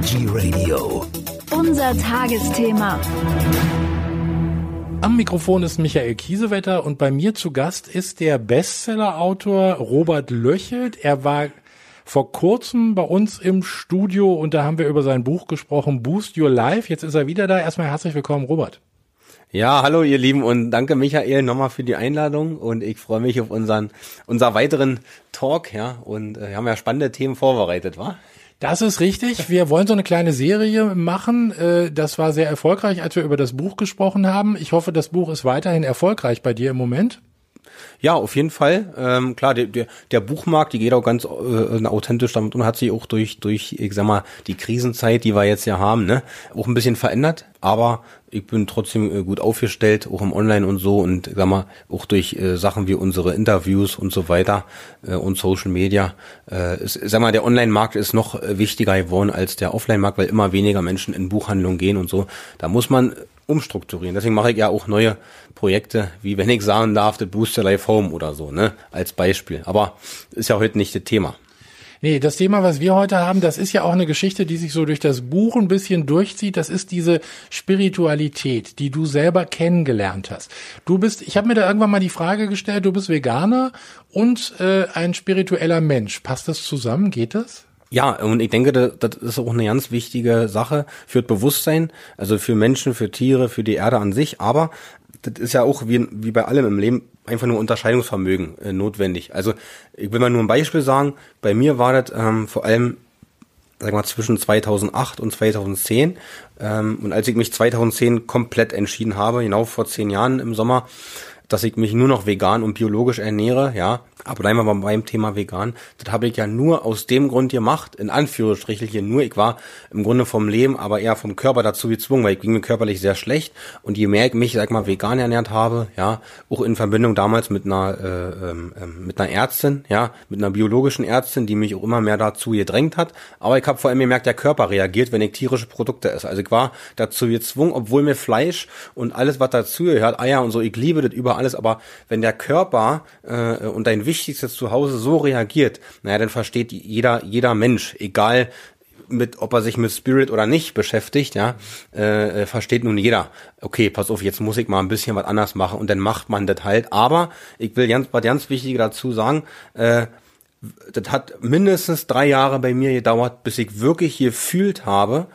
Energy Radio. Unser Tagesthema. Am Mikrofon ist Michael Kiesewetter und bei mir zu Gast ist der Bestsellerautor Robert Löchelt. Er war vor kurzem bei uns im Studio und da haben wir über sein Buch gesprochen, Boost Your Life. Jetzt ist er wieder da. Erstmal herzlich willkommen, Robert. Ja, hallo ihr Lieben und danke Michael nochmal für die Einladung und ich freue mich auf unseren unser weiteren Talk, ja, und äh, wir haben ja spannende Themen vorbereitet, wa? Das ist richtig. Wir wollen so eine kleine Serie machen. Äh, das war sehr erfolgreich, als wir über das Buch gesprochen haben. Ich hoffe, das Buch ist weiterhin erfolgreich bei dir im Moment. Ja, auf jeden Fall. Ähm, klar, der, der, der Buchmarkt, die geht auch ganz äh, authentisch damit und hat sich auch durch, durch, ich sag mal, die Krisenzeit, die wir jetzt ja haben, ne, auch ein bisschen verändert. Aber ich bin trotzdem äh, gut aufgestellt, auch im Online und so und sag mal, auch durch äh, Sachen wie unsere Interviews und so weiter äh, und Social Media. Äh, ist, sag mal, der Online-Markt ist noch äh, wichtiger geworden als der Offline-Markt, weil immer weniger Menschen in Buchhandlungen gehen und so. Da muss man umstrukturieren. Deswegen mache ich ja auch neue Projekte, wie wenn ich sagen darf, The Booster Life Home oder so, ne, als Beispiel. Aber ist ja heute nicht das Thema. Nee, das Thema, was wir heute haben, das ist ja auch eine Geschichte, die sich so durch das Buch ein bisschen durchzieht. Das ist diese Spiritualität, die du selber kennengelernt hast. Du bist, ich habe mir da irgendwann mal die Frage gestellt, du bist Veganer und äh, ein spiritueller Mensch. Passt das zusammen? Geht das? Ja, und ich denke, das, ist auch eine ganz wichtige Sache für das Bewusstsein, also für Menschen, für Tiere, für die Erde an sich. Aber das ist ja auch wie, wie bei allem im Leben einfach nur Unterscheidungsvermögen äh, notwendig. Also ich will mal nur ein Beispiel sagen. Bei mir war das ähm, vor allem sag mal, zwischen 2008 und 2010. Ähm, und als ich mich 2010 komplett entschieden habe, genau vor zehn Jahren im Sommer, dass ich mich nur noch vegan und biologisch ernähre, ja, aber bleiben wir mal beim Thema vegan. Das habe ich ja nur aus dem Grund gemacht, in Anführungsstrichelchen nur. Ich war im Grunde vom Leben, aber eher vom Körper dazu gezwungen, weil ich ging mir körperlich sehr schlecht. Und je mehr ich mich, sag mal, vegan ernährt habe, ja, auch in Verbindung damals mit einer, äh, ähm, mit einer Ärztin, ja, mit einer biologischen Ärztin, die mich auch immer mehr dazu gedrängt hat. Aber ich habe vor allem gemerkt, der Körper reagiert, wenn ich tierische Produkte esse. Also ich war dazu gezwungen, obwohl mir Fleisch und alles, was dazu gehört, Eier und so, ich liebe das über alles, aber wenn der Körper äh, und dein Wichtigstes zu Hause so reagiert, naja, dann versteht jeder, jeder Mensch, egal mit, ob er sich mit Spirit oder nicht beschäftigt, ja, äh, versteht nun jeder. Okay, pass auf, jetzt muss ich mal ein bisschen was anders machen und dann macht man das halt. Aber ich will ganz, was ganz wichtig dazu sagen, äh, das hat mindestens drei Jahre bei mir gedauert, bis ich wirklich gefühlt habe,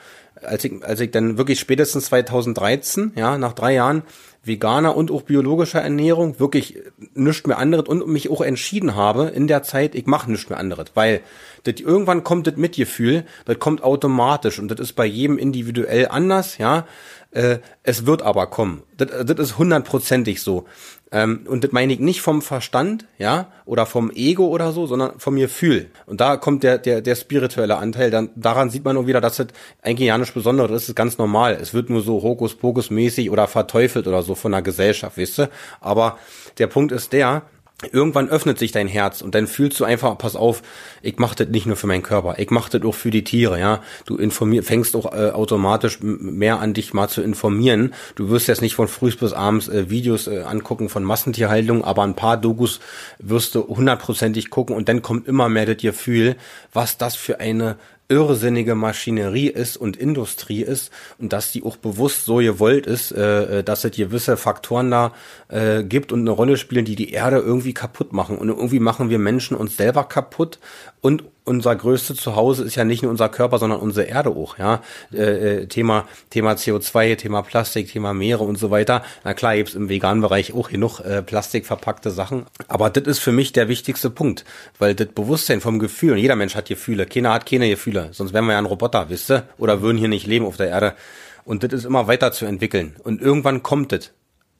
als ich, als ich dann wirklich spätestens 2013, ja, nach drei Jahren veganer und auch biologischer Ernährung wirklich nichts mehr anderes und mich auch entschieden habe in der Zeit, ich mache nichts mehr anderes, weil das irgendwann kommt das Mitgefühl, das kommt automatisch und das ist bei jedem individuell anders, ja. Äh, es wird aber kommen. Das, das ist hundertprozentig so. Ähm, und das meine ich nicht vom Verstand, ja, oder vom Ego oder so, sondern vom Gefühl. Und da kommt der, der, der spirituelle Anteil. Dann, daran sieht man nur wieder, dass das eigentlich ja nichts Besonderes ist, das ist ganz normal. Es wird nur so Hokuspokus-mäßig oder verteufelt oder so von der Gesellschaft, wisst ihr? Aber der Punkt ist der, Irgendwann öffnet sich dein Herz und dann fühlst du einfach, pass auf, ich mache das nicht nur für meinen Körper, ich mache das auch für die Tiere, ja. Du informier, fängst auch äh, automatisch mehr an dich mal zu informieren. Du wirst jetzt nicht von früh bis abends äh, Videos äh, angucken von Massentierhaltung, aber ein paar Dokus wirst du hundertprozentig gucken und dann kommt immer mehr das Gefühl, was das für eine irrsinnige Maschinerie ist und Industrie ist und dass die auch bewusst so gewollt ist, äh, äh, dass es gewisse Faktoren da äh, gibt und eine Rolle spielen, die die Erde irgendwie kaputt machen. Und irgendwie machen wir Menschen uns selber kaputt und unser größtes Zuhause ist ja nicht nur unser Körper, sondern unsere Erde auch, ja. Äh, äh Thema, Thema CO2, Thema Plastik, Thema Meere und so weiter. Na klar, gibt's im veganen Bereich auch genug äh, plastikverpackte Sachen. Aber das ist für mich der wichtigste Punkt, weil das Bewusstsein vom Gefühl, und jeder Mensch hat Gefühle, keiner hat keine Gefühle, sonst wären wir ja ein Roboter, wisst ihr? Oder würden hier nicht leben auf der Erde. Und das ist immer weiter zu entwickeln. Und irgendwann kommt das.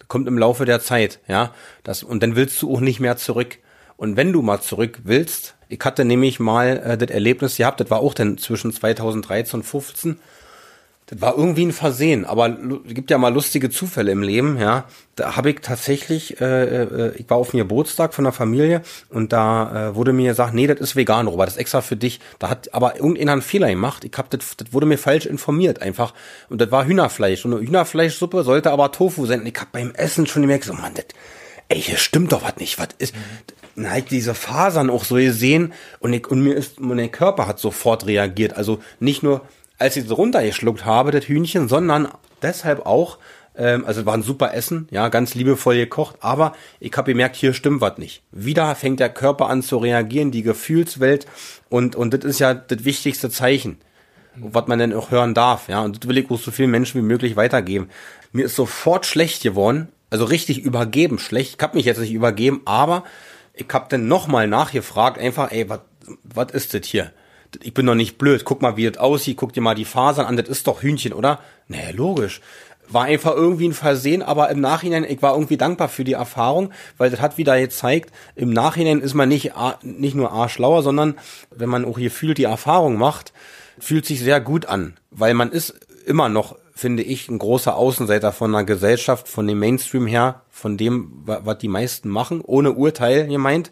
Kommt im Laufe der Zeit, ja. Das, und dann willst du auch nicht mehr zurück. Und wenn du mal zurück willst, ich hatte nämlich mal äh, das Erlebnis gehabt, das war auch dann zwischen 2013 und 15. Das war irgendwie ein Versehen, aber es gibt ja mal lustige Zufälle im Leben, ja. Da habe ich tatsächlich, äh, äh, ich war auf dem Geburtstag von der Familie und da äh, wurde mir gesagt, nee, das ist vegan, Robert, das ist extra für dich. Da hat aber irgendeiner einen Fehler gemacht. Ich hab das, das wurde mir falsch informiert einfach. Und das war Hühnerfleisch. Und eine Hühnerfleischsuppe sollte aber Tofu sein. Und ich hab beim Essen schon gemerkt, so, Mann, das, ey, hier stimmt doch was nicht. Was ist, dann halt diese Fasern auch so gesehen und, ich, und mir ist, mein Körper hat sofort reagiert. Also nicht nur als ich es runtergeschluckt habe, das Hühnchen, sondern deshalb auch, ähm, also war ein super Essen, ja, ganz liebevoll gekocht, aber ich habe gemerkt, hier stimmt was nicht. Wieder fängt der Körper an zu reagieren, die Gefühlswelt und und das ist ja das wichtigste Zeichen, was man denn auch hören darf, ja, und das will ich auch so vielen Menschen wie möglich weitergeben. Mir ist sofort schlecht geworden, also richtig übergeben schlecht. Ich habe mich jetzt nicht übergeben, aber ich habe dann nochmal nachgefragt, einfach, ey, was ist das hier? Ich bin doch nicht blöd. Guck mal, wie das aussieht. Guck dir mal die Fasern an. Das ist doch Hühnchen, oder? Nee, logisch war einfach irgendwie ein Versehen, aber im Nachhinein, ich war irgendwie dankbar für die Erfahrung, weil das hat wieder gezeigt, im Nachhinein ist man nicht, nicht nur A schlauer, sondern wenn man auch hier fühlt, die Erfahrung macht, fühlt sich sehr gut an, weil man ist immer noch, finde ich, ein großer Außenseiter von einer Gesellschaft, von dem Mainstream her, von dem, was die meisten machen, ohne Urteil gemeint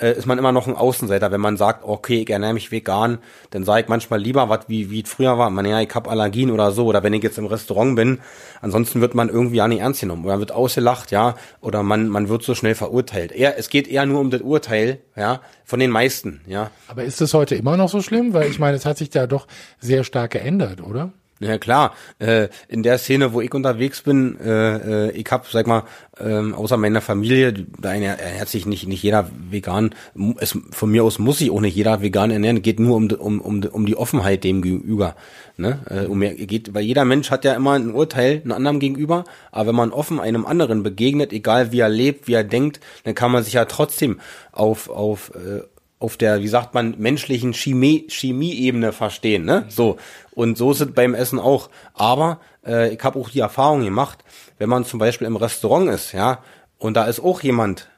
äh, ist man immer noch ein Außenseiter. Wenn man sagt, okay, ich ernähre mich vegan, dann sage ich manchmal lieber, was wie wie es früher war. Man ja, ich habe Allergien oder so. Oder wenn ich jetzt im Restaurant bin, ansonsten wird man irgendwie ja nicht ernst genommen. Oder wird ausgelacht, ja. Oder man man wird so schnell verurteilt. Eher, es geht eher nur um das Urteil, ja, von den meisten, ja. Aber ist das heute immer noch so schlimm? Weil ich meine, es hat sich da doch sehr stark geändert, oder? Ja klar, äh, in der Szene, wo ich unterwegs bin, äh, äh, ich hab, sag mal, ähm, außer meiner Familie, da ernährt sich nicht nicht jeder vegan. Es, von mir aus muss sich auch nicht jeder vegan ernähren. Geht nur um um um, um die Offenheit dem gegenüber. Ne? Äh, um geht, weil jeder Mensch hat ja immer ein Urteil einem anderen gegenüber. Aber wenn man offen einem anderen begegnet, egal wie er lebt, wie er denkt, dann kann man sich ja trotzdem auf auf äh, auf der, wie sagt man, menschlichen Chemie, Chemieebene verstehen, ne? So. Und so ist es beim Essen auch. Aber äh, ich habe auch die Erfahrung gemacht, wenn man zum Beispiel im Restaurant ist, ja, und da ist auch jemand,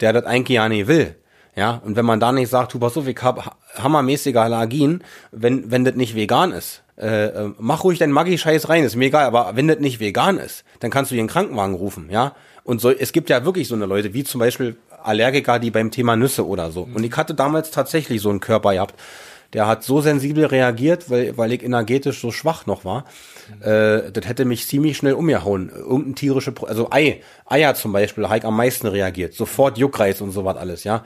der das eigentlich ja nicht will, ja, und wenn man da nicht sagt, du pass auf, ich hab hammermäßige Allergien, wenn, wenn das nicht vegan ist, äh, äh mach ruhig dein Maggi-Scheiß rein, ist mir egal, aber wenn das nicht vegan ist, dann kannst du einen Krankenwagen rufen, ja. Und so, es gibt ja wirklich so eine Leute, wie zum Beispiel Allergiker, die beim Thema Nüsse oder so. Und ich hatte damals tatsächlich so einen Körper gehabt. Der hat so sensibel reagiert, weil, weil ich energetisch so schwach noch war. Äh, das hätte mich ziemlich schnell umgehauen. Irgendein tierische, also Ei, Eier zum Beispiel, habe ich am meisten reagiert. Sofort Juckreiz und sowas alles, ja.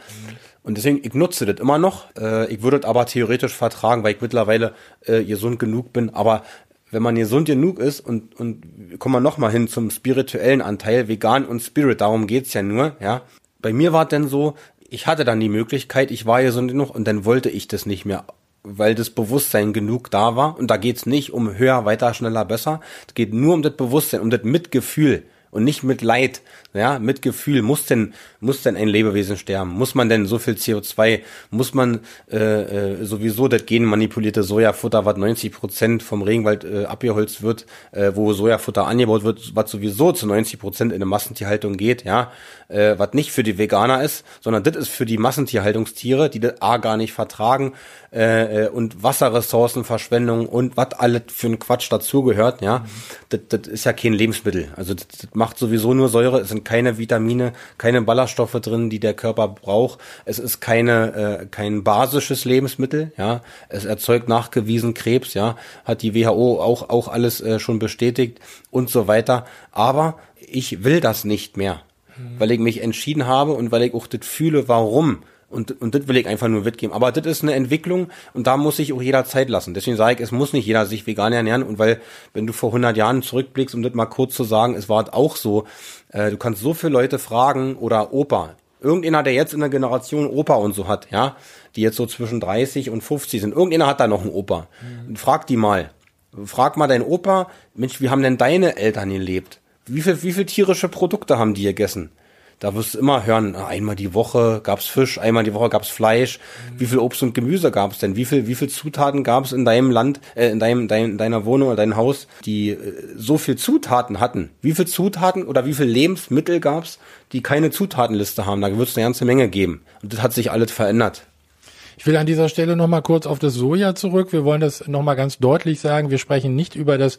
Und deswegen, ich nutze das immer noch. Äh, ich würde es aber theoretisch vertragen, weil ich mittlerweile äh, gesund genug bin. Aber wenn man gesund genug ist und, und kommen wir nochmal hin zum spirituellen Anteil, vegan und Spirit, darum geht's ja nur, ja bei mir war denn so, ich hatte dann die Möglichkeit, ich war so genug und dann wollte ich das nicht mehr, weil das Bewusstsein genug da war. Und da geht's nicht um höher, weiter, schneller, besser. Es geht nur um das Bewusstsein, um das Mitgefühl und nicht mit Leid, ja, mit Gefühl. Muss denn, muss denn ein Lebewesen sterben? Muss man denn so viel CO2? Muss man äh, äh, sowieso das genmanipulierte Sojafutter, was 90 Prozent vom Regenwald äh, abgeholzt wird, äh, wo Sojafutter angebaut wird, was sowieso zu 90 Prozent in eine Massentierhaltung geht, ja, äh, was nicht für die Veganer ist, sondern das ist für die Massentierhaltungstiere, die das A gar nicht vertragen äh, äh und Wasserressourcenverschwendung und was alles für ein Quatsch dazugehört, ja, das, das ist ja kein Lebensmittel. Also das, das macht sowieso nur Säure, es sind keine Vitamine, keine Ballaststoffe drin, die der Körper braucht. Es ist keine äh, kein basisches Lebensmittel, ja. Es erzeugt nachgewiesen Krebs, ja, hat die WHO auch auch alles äh, schon bestätigt und so weiter, aber ich will das nicht mehr mhm. weil ich mich entschieden habe und weil ich auch das fühle, warum. Und, und das will ich einfach nur mitgeben. Aber das ist eine Entwicklung und da muss sich auch jeder Zeit lassen. Deswegen sage ich, es muss nicht jeder sich vegan ernähren. Und weil, wenn du vor 100 Jahren zurückblickst, um das mal kurz zu sagen, es war auch so, äh, du kannst so viele Leute fragen oder Opa. Irgendeiner, der jetzt in der Generation Opa und so hat, ja, die jetzt so zwischen 30 und 50 sind. Irgendeiner hat da noch einen Opa. Mhm. Frag die mal. Frag mal deinen Opa, Mensch, wie haben denn deine Eltern gelebt? Wie viel, wie viel tierische Produkte haben die gegessen? Da wirst du immer hören, einmal die Woche gab's Fisch, einmal die Woche gab's Fleisch. Mhm. Wie viel Obst und Gemüse gab's denn? Wie viel, wie viel Zutaten gab's in deinem Land, äh, in deinem, dein, deiner Wohnung oder deinem Haus, die äh, so viel Zutaten hatten? Wie viel Zutaten oder wie viel Lebensmittel gab's, die keine Zutatenliste haben? Da wird's eine ganze Menge geben. Und das hat sich alles verändert. Ich will an dieser Stelle nochmal kurz auf das Soja zurück. Wir wollen das nochmal ganz deutlich sagen. Wir sprechen nicht über das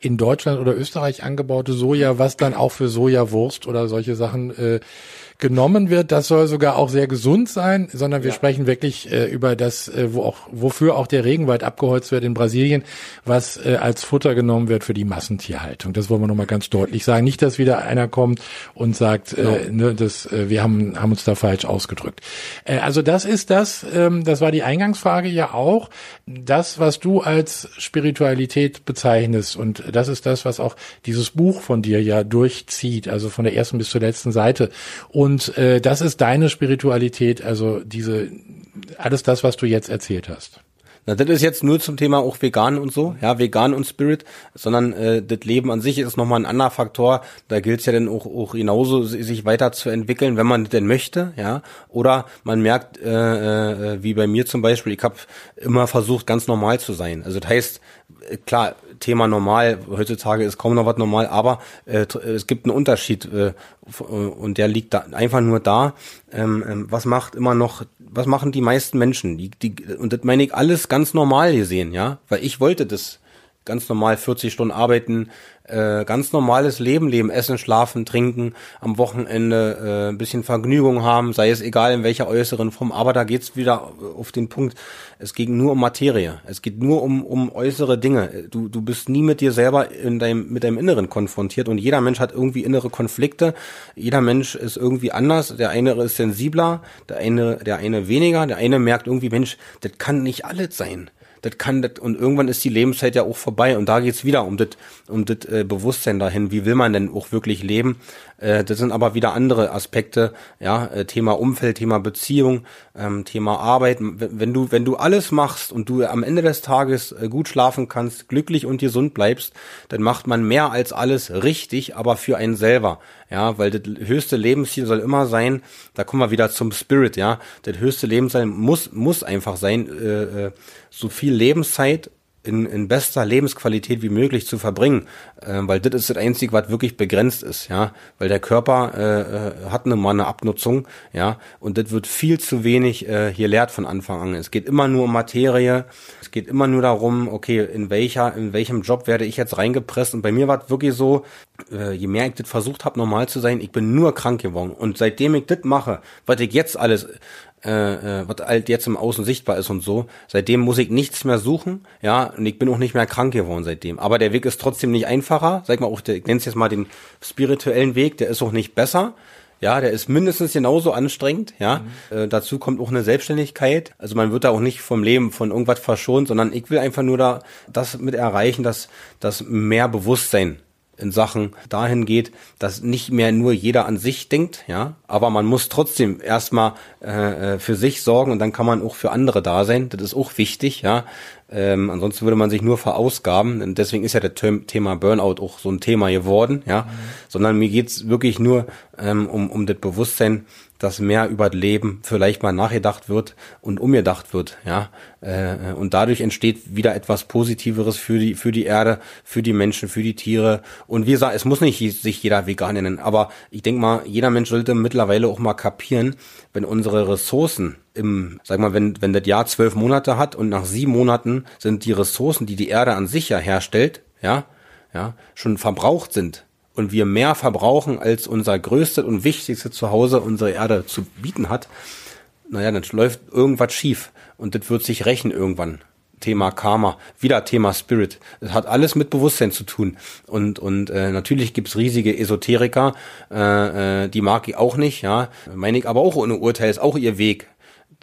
in Deutschland oder Österreich angebaute Soja, was dann auch für Sojawurst oder solche Sachen äh, genommen wird, das soll sogar auch sehr gesund sein, sondern wir ja. sprechen wirklich äh, über das, äh, wo auch, wofür auch der Regenwald abgeholzt wird in Brasilien, was äh, als Futter genommen wird für die Massentierhaltung. Das wollen wir nochmal ganz deutlich sagen. Nicht, dass wieder einer kommt und sagt, genau. äh, ne, das, äh, wir haben, haben uns da falsch ausgedrückt. Äh, also das ist das, ähm, das war die Eingangsfrage ja auch, das, was du als Spiritualität bezeichnest und das ist das, was auch dieses Buch von dir ja durchzieht, also von der ersten bis zur letzten Seite. Und und äh, das ist deine Spiritualität, also diese alles das, was du jetzt erzählt hast. Na, das ist jetzt nur zum Thema auch vegan und so, ja, vegan und Spirit, sondern äh, das Leben an sich ist nochmal ein anderer Faktor. Da gilt es ja dann auch, auch genauso, sich weiterzuentwickeln, wenn man denn möchte, ja. Oder man merkt, äh, äh, wie bei mir zum Beispiel, ich habe immer versucht, ganz normal zu sein. Also das heißt, äh, klar, Thema normal, heutzutage ist kaum noch was normal, aber äh, es gibt einen Unterschied äh, und der liegt da einfach nur da. Ähm, ähm, was macht immer noch, was machen die meisten Menschen? Die, die, und das meine ich alles ganz normal gesehen, ja, weil ich wollte das ganz normal 40 Stunden arbeiten, äh, ganz normales Leben leben, essen, schlafen, trinken, am Wochenende äh, ein bisschen Vergnügung haben, sei es egal in welcher äußeren Form, aber da geht's wieder auf den Punkt, es geht nur um Materie, es geht nur um, um äußere Dinge. Du, du bist nie mit dir selber in deinem, mit deinem Inneren konfrontiert. Und jeder Mensch hat irgendwie innere Konflikte, jeder Mensch ist irgendwie anders, der eine ist sensibler, der eine, der eine weniger, der eine merkt irgendwie, Mensch, das kann nicht alles sein das kann das, und irgendwann ist die Lebenszeit ja auch vorbei und da geht's wieder um das um das äh, Bewusstsein dahin, wie will man denn auch wirklich leben. Äh, das sind aber wieder andere Aspekte, ja, äh, Thema Umfeld, Thema Beziehung, ähm, Thema Arbeit. Wenn du wenn du alles machst und du am Ende des Tages äh, gut schlafen kannst, glücklich und gesund bleibst, dann macht man mehr als alles richtig, aber für einen selber. Ja, weil das höchste Lebensziel soll immer sein, da kommen wir wieder zum Spirit, ja. Das höchste Lebensziel muss, muss einfach sein, äh, äh, so viel Lebenszeit in, in bester Lebensqualität wie möglich zu verbringen, äh, weil das ist das Einzige, was wirklich begrenzt ist, ja, weil der Körper äh, äh, hat eine eine Abnutzung, ja, und das wird viel zu wenig äh, hier lehrt von Anfang an. Es geht immer nur um Materie, es geht immer nur darum, okay, in welcher, in welchem Job werde ich jetzt reingepresst. Und bei mir war es wirklich so, äh, je mehr ich das versucht habe, normal zu sein, ich bin nur krank geworden. Und seitdem ich das mache, was ich jetzt alles äh, äh, was halt jetzt im Außen sichtbar ist und so. Seitdem muss ich nichts mehr suchen, ja, und ich bin auch nicht mehr krank geworden seitdem. Aber der Weg ist trotzdem nicht einfacher, sag mal auch, der, ich nenne es jetzt mal den spirituellen Weg, der ist auch nicht besser. Ja, der ist mindestens genauso anstrengend, ja. Mhm. Äh, dazu kommt auch eine Selbstständigkeit. Also man wird da auch nicht vom Leben von irgendwas verschont, sondern ich will einfach nur da das mit erreichen, dass, dass mehr Bewusstsein in Sachen dahin geht, dass nicht mehr nur jeder an sich denkt, ja, aber man muss trotzdem erstmal äh, äh, für sich sorgen und dann kann man auch für andere da sein. Das ist auch wichtig, ja. Ähm, ansonsten würde man sich nur verausgaben. Und deswegen ist ja der Thema Burnout auch so ein Thema geworden, ja. Mhm. Sondern mir geht's wirklich nur ähm, um, um das Bewusstsein, dass mehr über das Leben vielleicht mal nachgedacht wird und umgedacht wird, ja. Äh, und dadurch entsteht wieder etwas Positiveres für die, für die Erde, für die Menschen, für die Tiere. Und wie gesagt, es muss nicht sich jeder vegan nennen, aber ich denke mal, jeder Mensch sollte mittlerweile auch mal kapieren, wenn unsere Ressourcen im, sag mal, wenn, wenn das Jahr zwölf Monate hat und nach sieben Monaten sind die Ressourcen, die die Erde an sich ja herstellt, ja, ja, schon verbraucht sind, und wir mehr verbrauchen, als unser größtes und wichtigstes Zuhause unsere Erde zu bieten hat, naja, dann läuft irgendwas schief und das wird sich rächen irgendwann. Thema Karma, wieder Thema Spirit. Das hat alles mit Bewusstsein zu tun. Und, und äh, natürlich gibt's riesige Esoteriker, äh, äh, die mag ich auch nicht, ja. Meine ich aber auch ohne Urteil, ist auch ihr Weg.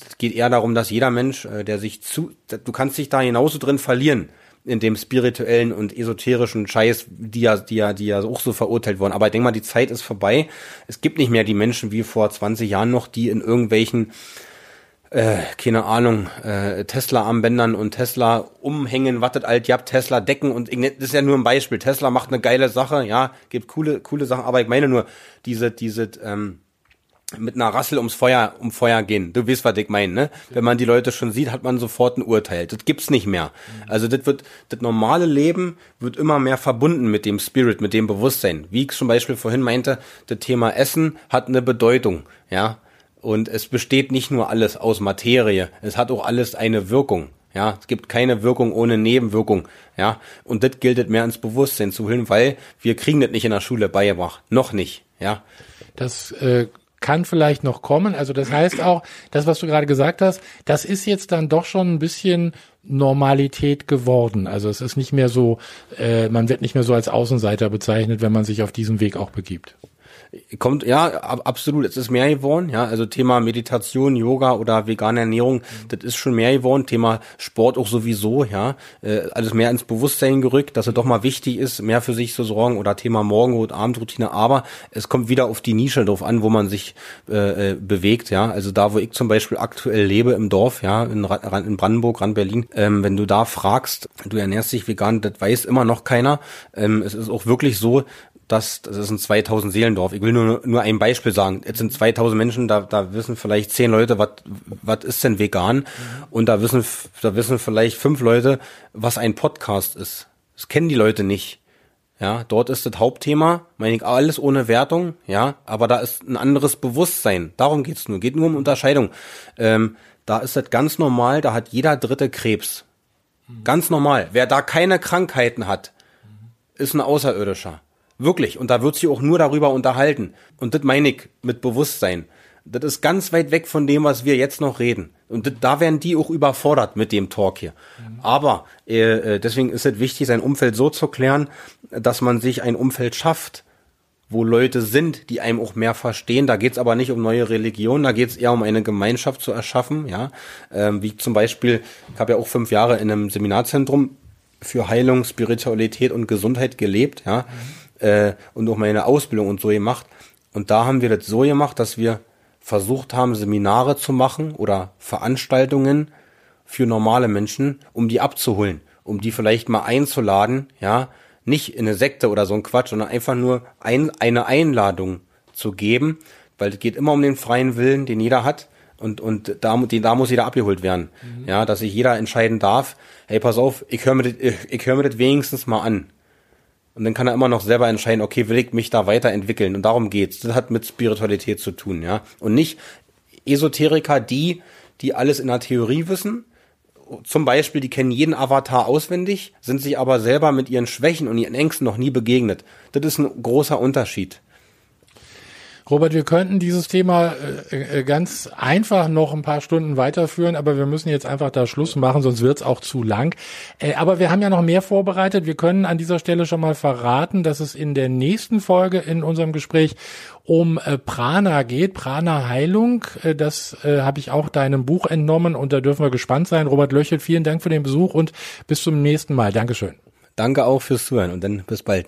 Es geht eher darum, dass jeder Mensch, äh, der sich zu, du kannst dich da genauso drin verlieren in dem spirituellen und esoterischen Scheiß, die ja, die ja, die ja auch so verurteilt wurden. Aber ich denke mal, die Zeit ist vorbei. Es gibt nicht mehr die Menschen wie vor 20 Jahren noch, die in irgendwelchen äh, keine Ahnung, äh, Tesla-Armbändern und Tesla umhängen, wattet alt, ja, Tesla decken und das ist ja nur ein Beispiel. Tesla macht eine geile Sache, ja, gibt coole, coole Sachen, aber ich meine nur, diese, diese, ähm, mit einer Rassel ums Feuer, um Feuer gehen. Du weißt, was ich meine, ne? Wenn man die Leute schon sieht, hat man sofort ein Urteil. Das gibt's nicht mehr. Also das wird, das normale Leben wird immer mehr verbunden mit dem Spirit, mit dem Bewusstsein. Wie ich zum Beispiel vorhin meinte, das Thema Essen hat eine Bedeutung, ja? Und es besteht nicht nur alles aus Materie. Es hat auch alles eine Wirkung. Ja, es gibt keine Wirkung ohne Nebenwirkung. Ja, und das gilt mehr ins Bewusstsein zu holen, weil wir kriegen das nicht in der Schule beigebracht. Noch nicht. Ja. Das äh, kann vielleicht noch kommen. Also das heißt auch, das, was du gerade gesagt hast, das ist jetzt dann doch schon ein bisschen Normalität geworden. Also es ist nicht mehr so, äh, man wird nicht mehr so als Außenseiter bezeichnet, wenn man sich auf diesem Weg auch begibt. Kommt, ja, absolut. Es ist mehr geworden, ja. Also Thema Meditation, Yoga oder vegane Ernährung, mhm. das ist schon mehr geworden. Thema Sport auch sowieso, ja. Äh, alles mehr ins Bewusstsein gerückt, dass es doch mal wichtig ist, mehr für sich zu sorgen oder Thema Morgen- Abendroutine. Aber es kommt wieder auf die Nische drauf an, wo man sich äh, äh, bewegt, ja. Also da, wo ich zum Beispiel aktuell lebe im Dorf, ja, in, in Brandenburg, Rand Berlin, ähm, wenn du da fragst, du ernährst dich vegan, das weiß immer noch keiner. Ähm, es ist auch wirklich so, das, das ist ein 2000 Seelendorf. Ich will nur, nur ein Beispiel sagen. Jetzt sind 2000 Menschen, da, da wissen vielleicht zehn Leute, was, ist denn vegan? Und da wissen, da wissen vielleicht fünf Leute, was ein Podcast ist. Das kennen die Leute nicht. Ja, dort ist das Hauptthema, meine ich, alles ohne Wertung, ja, aber da ist ein anderes Bewusstsein. Darum geht's nur. Geht nur um Unterscheidung. Ähm, da ist das ganz normal, da hat jeder dritte Krebs. Ganz normal. Wer da keine Krankheiten hat, ist ein Außerirdischer. Wirklich. Und da wird sich auch nur darüber unterhalten. Und das meine ich mit Bewusstsein. Das ist ganz weit weg von dem, was wir jetzt noch reden. Und das, da werden die auch überfordert mit dem Talk hier. Mhm. Aber äh, äh, deswegen ist es wichtig, sein Umfeld so zu klären, dass man sich ein Umfeld schafft, wo Leute sind, die einem auch mehr verstehen. Da geht's aber nicht um neue Religionen, da geht's eher um eine Gemeinschaft zu erschaffen. Ja, ähm, wie zum Beispiel, ich habe ja auch fünf Jahre in einem Seminarzentrum für Heilung, Spiritualität und Gesundheit gelebt. Ja. Mhm äh, und auch meine Ausbildung und so gemacht. Und da haben wir das so gemacht, dass wir versucht haben, Seminare zu machen oder Veranstaltungen für normale Menschen, um die abzuholen, um die vielleicht mal einzuladen, ja, nicht in eine Sekte oder so ein Quatsch, sondern einfach nur ein, eine Einladung zu geben, weil es geht immer um den freien Willen, den jeder hat und und da, den, da muss jeder abgeholt werden, mhm. ja, dass sich jeder entscheiden darf, hey, pass auf, ich höre mir das, ich, ich höre mir das wenigstens mal an, und dann kann er immer noch selber entscheiden, okay, will ich mich da weiterentwickeln? Und darum geht's. Das hat mit Spiritualität zu tun, ja. Und nicht Esoteriker, die, die alles in der Theorie wissen. Zum Beispiel, die kennen jeden Avatar auswendig, sind sich aber selber mit ihren Schwächen und ihren Ängsten noch nie begegnet. Das ist ein großer Unterschied. Robert, wir könnten dieses Thema äh, äh, ganz einfach noch ein paar Stunden weiterführen, aber wir müssen jetzt einfach da Schluss machen, sonst wird's auch zu lang. Äh, aber wir haben ja noch mehr vorbereitet. Wir können an dieser Stelle schon mal verraten, dass es in der nächsten Folge in unserem Gespräch um äh, Prana geht, Prana Heilung. Äh, das äh, habe ich auch deinem Buch entnommen und da dürfen wir gespannt sein. Robert Löchel, vielen Dank für den Besuch und bis zum nächsten Mal. Dankeschön. Danke auch fürs Zuhören und dann bis bald.